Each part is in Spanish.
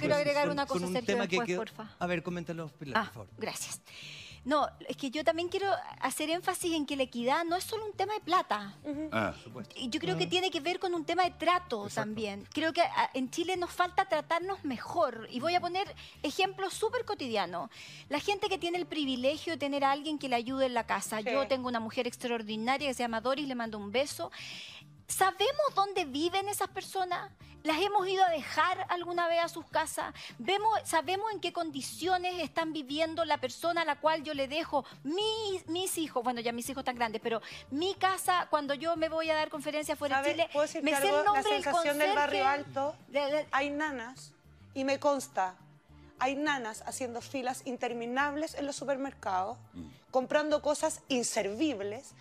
quiero agregar una cosa, un Sergio, tema que después, quedó- porfa. A ver, coméntalo, Pilar, Ah, por favor. gracias. No, es que yo también quiero hacer énfasis en que la equidad no es solo un tema de plata. Ah, Y Yo creo que tiene que ver con un tema de trato también. Creo que ah, en Chile nos falta tratarnos mejor. Y voy a poner ejemplos súper cotidianos. La gente que tiene el privilegio de tener a alguien que le ayude en la casa. Yo tengo una mujer extraordinaria que se llama Doris, le mando un beso. ¿Sabemos dónde viven esas personas? ¿Las hemos ido a dejar alguna vez a sus casas? ¿Vemos, ¿Sabemos en qué condiciones están viviendo la persona a la cual yo le dejo mis, mis hijos? Bueno, ya mis hijos están grandes, pero mi casa, cuando yo me voy a dar conferencias fuera de. Chile, ¿Puedo decirte me sé el nombre La del sensación del barrio alto, de- de- hay nanas, y me consta, hay nanas haciendo filas interminables en los supermercados, comprando cosas inservibles,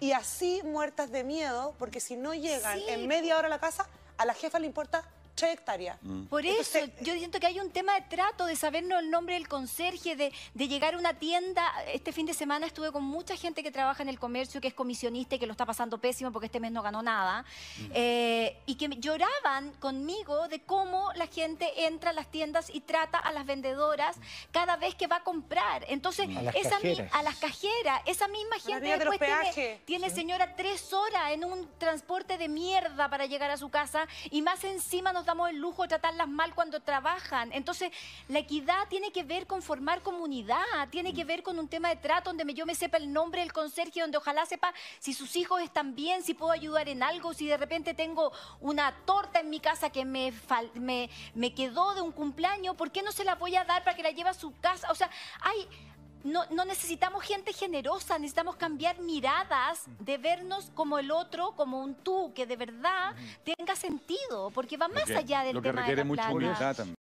y así muertas de miedo, porque si no llegan Sí. en media hora a la casa, a la jefa le importa 3 hectáreas. Por eso, Entonces, yo siento que hay un tema de trato, de sabernos el nombre del conserje, de, de llegar a una tienda. Este fin de semana estuve con mucha gente que trabaja en el comercio, que es comisionista y que lo está pasando pésimo porque este mes no ganó nada. eh, y que me- lloraban conmigo de cómo la gente entra a las tiendas y trata a las vendedoras cada vez que va a comprar. Entonces, A las esa mi- cajeras. a las cajeras, esa misma gente niña de después tiene, tiene señora tres horas en un transporte de mierda para llegar a su casa y más encima nos damos el lujo de tratarlas mal cuando trabajan. Entonces, la equidad tiene que ver con formar comunidad, tiene que ver con un tema de trato donde yo me sepa el nombre del conserje, donde ojalá sepa si sus hijos están bien, si puedo ayudar en algo, si de repente tengo una torta en mi casa que me, me, me quedó de un cumpleaños, ¿por qué no se la voy a dar para que la lleve a su casa? O sea, hay... No, no necesitamos gente generosa, necesitamos cambiar miradas de vernos como el otro, como un tú, que de verdad tenga sentido, porque va más allá del lo que tema requiere de la mucha humildad también.